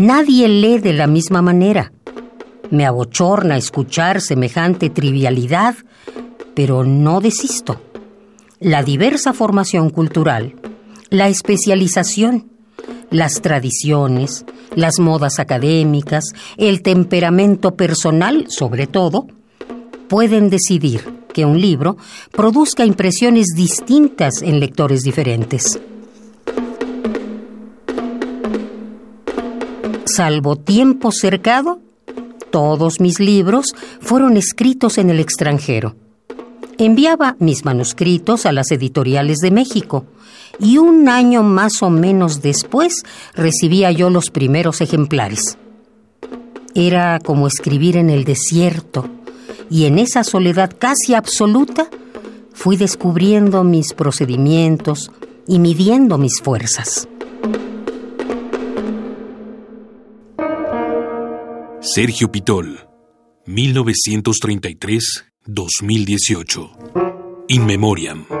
Nadie lee de la misma manera. Me abochorna escuchar semejante trivialidad, pero no desisto. La diversa formación cultural, la especialización, las tradiciones, las modas académicas, el temperamento personal, sobre todo, pueden decidir que un libro produzca impresiones distintas en lectores diferentes. Salvo tiempo cercado, todos mis libros fueron escritos en el extranjero. Enviaba mis manuscritos a las editoriales de México y un año más o menos después recibía yo los primeros ejemplares. Era como escribir en el desierto y en esa soledad casi absoluta fui descubriendo mis procedimientos y midiendo mis fuerzas. Sergio Pitol, 1933-2018. In Memoriam.